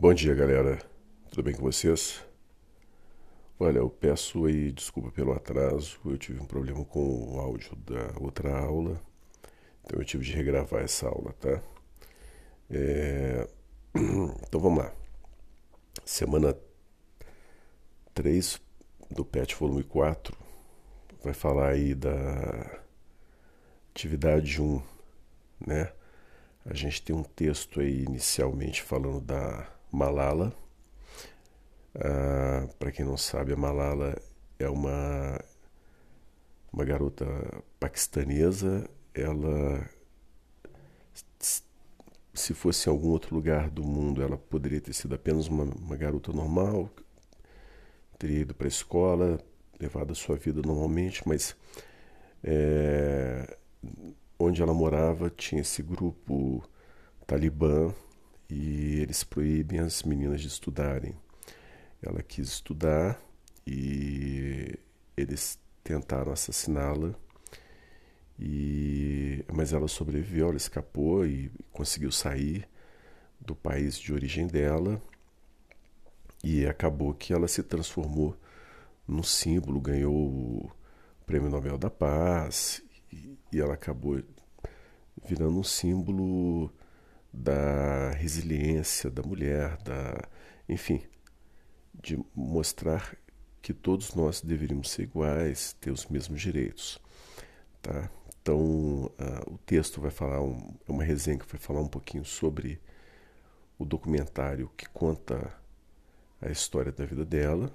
Bom dia, galera. Tudo bem com vocês? Olha, eu peço aí desculpa pelo atraso. Eu tive um problema com o áudio da outra aula, então eu tive de regravar essa aula, tá? É... Então vamos lá. Semana 3 do PET Volume 4 vai falar aí da atividade 1, né? A gente tem um texto aí inicialmente falando da Malala. Ah, Para quem não sabe, a Malala é uma, uma garota paquistanesa. Ela, se fosse em algum outro lugar do mundo, ela poderia ter sido apenas uma, uma garota normal, teria ido para a escola, levado a sua vida normalmente, mas é, onde ela morava tinha esse grupo talibã e eles proíbem as meninas de estudarem. Ela quis estudar e eles tentaram assassiná-la. E mas ela sobreviveu, ela escapou e conseguiu sair do país de origem dela. E acabou que ela se transformou num símbolo, ganhou o Prêmio Nobel da Paz e, ela acabou virando um símbolo da resiliência da mulher, da, enfim, de mostrar que todos nós deveríamos ser iguais, ter os mesmos direitos, tá? Então, uh, o texto vai falar, um, é uma resenha que vai falar um pouquinho sobre o documentário que conta a história da vida dela.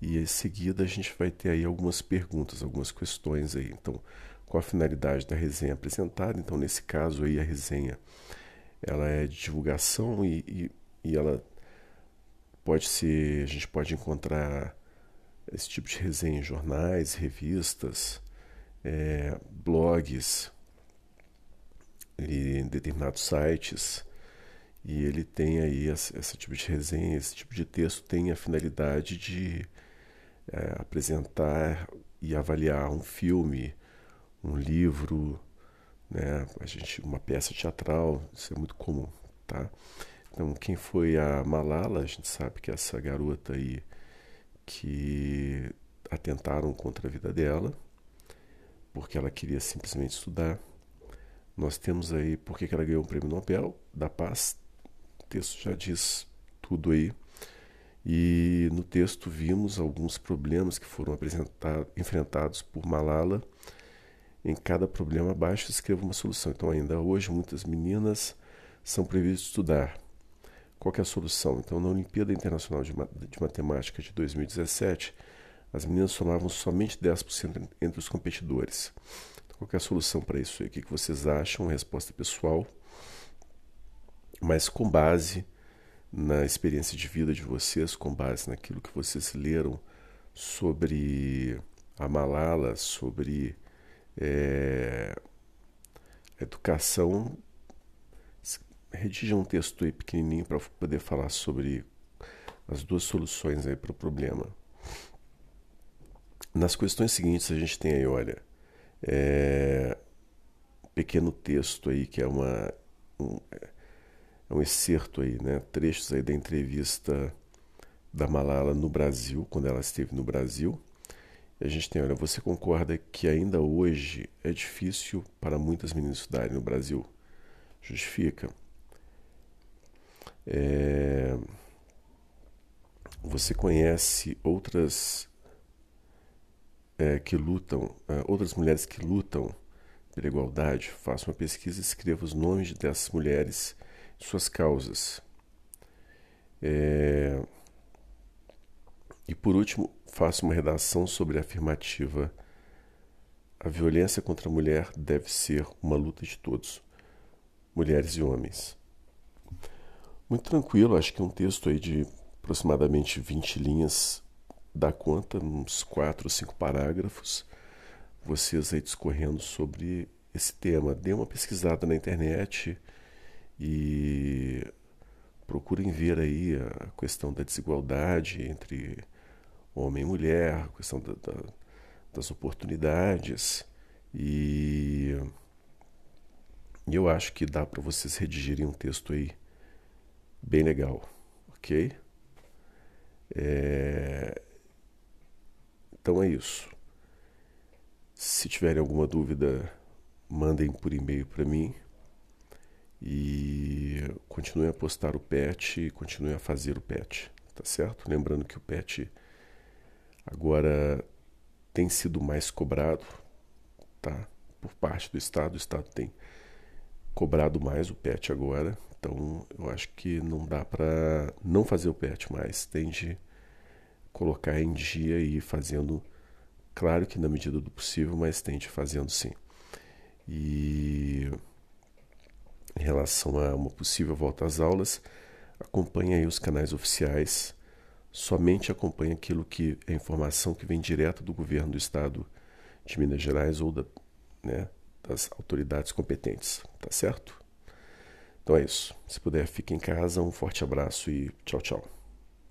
E em seguida a gente vai ter aí algumas perguntas, algumas questões aí. Então, com a finalidade da resenha apresentada. Então, nesse caso aí, a resenha ela é de divulgação e, e, e ela pode ser, a gente pode encontrar esse tipo de resenha em jornais, revistas, é, blogs, em determinados sites. E ele tem aí esse, esse, tipo de resenha, esse tipo de texto tem a finalidade de é, apresentar e avaliar um filme, um livro, né? A gente, uma peça teatral, isso é muito comum, tá? Então, quem foi a Malala, a gente sabe que é essa garota aí que atentaram contra a vida dela, porque ela queria simplesmente estudar. Nós temos aí por que ela ganhou o Prêmio Nobel da Paz. O texto já diz tudo aí. E no texto vimos alguns problemas que foram enfrentados por Malala em cada problema abaixo escreva uma solução. Então, ainda hoje, muitas meninas são previstas estudar. Qual é a solução? Então, na Olimpíada Internacional de, Matemática de 2017, as meninas somavam somente 10% entre os competidores. Então, qual é a solução para isso? O que vocês acham? Resposta pessoal, mas com base na experiência de vida de vocês, com base naquilo que vocês leram sobre a Malala, sobre é, educação. Redija um texto aí pequenininho para poder falar sobre as duas soluções aí para o problema. Nas questões seguintes a gente tem aí, olha, é, um pequeno texto aí que é uma um, é um excerto aí, né, trechos aí da entrevista da Malala no Brasil, quando ela esteve no Brasil a gente tem, olha, você concorda que ainda hoje é difícil para muitas meninas estudarem no Brasil? Justifica. É... Você conhece outras é, que lutam, é, outras mulheres que lutam pela igualdade? Faça uma pesquisa e escreva os nomes dessas mulheres suas causas. É... E por último, faço uma redação sobre a afirmativa. A violência contra a mulher deve ser uma luta de todos, mulheres e homens. Muito tranquilo, acho que é um texto aí de aproximadamente 20 linhas dá conta, uns 4 ou 5 parágrafos, vocês aí discorrendo sobre esse tema. Dê uma pesquisada na internet e procurem ver aí a questão da desigualdade entre homem e mulher, questão da, da, das oportunidades. E, eu acho que dá para vocês redigirem um texto aí bem legal, ok? É... Então é isso. Se tiverem alguma dúvida, mandem por e-mail para mim e continuem a postar o e continuem a fazer o patch, tá certo? Lembrando que o patch agora tem sido mais cobrado, tá? Por parte do Estado, o Estado tem cobrado mais o patch agora, então eu acho que não dá para não fazer o patch mais, tem de colocar em dia e ir fazendo, claro que na medida do possível, mas tem de fazendo sim. E em relação a uma possível volta às aulas, acompanhe aí os canais oficiais, somente acompanhe aquilo que é informação que vem direto do governo do estado de Minas Gerais ou da, né, das autoridades competentes, tá certo? Então é isso. Se puder, fique em casa. Um forte abraço e tchau, tchau.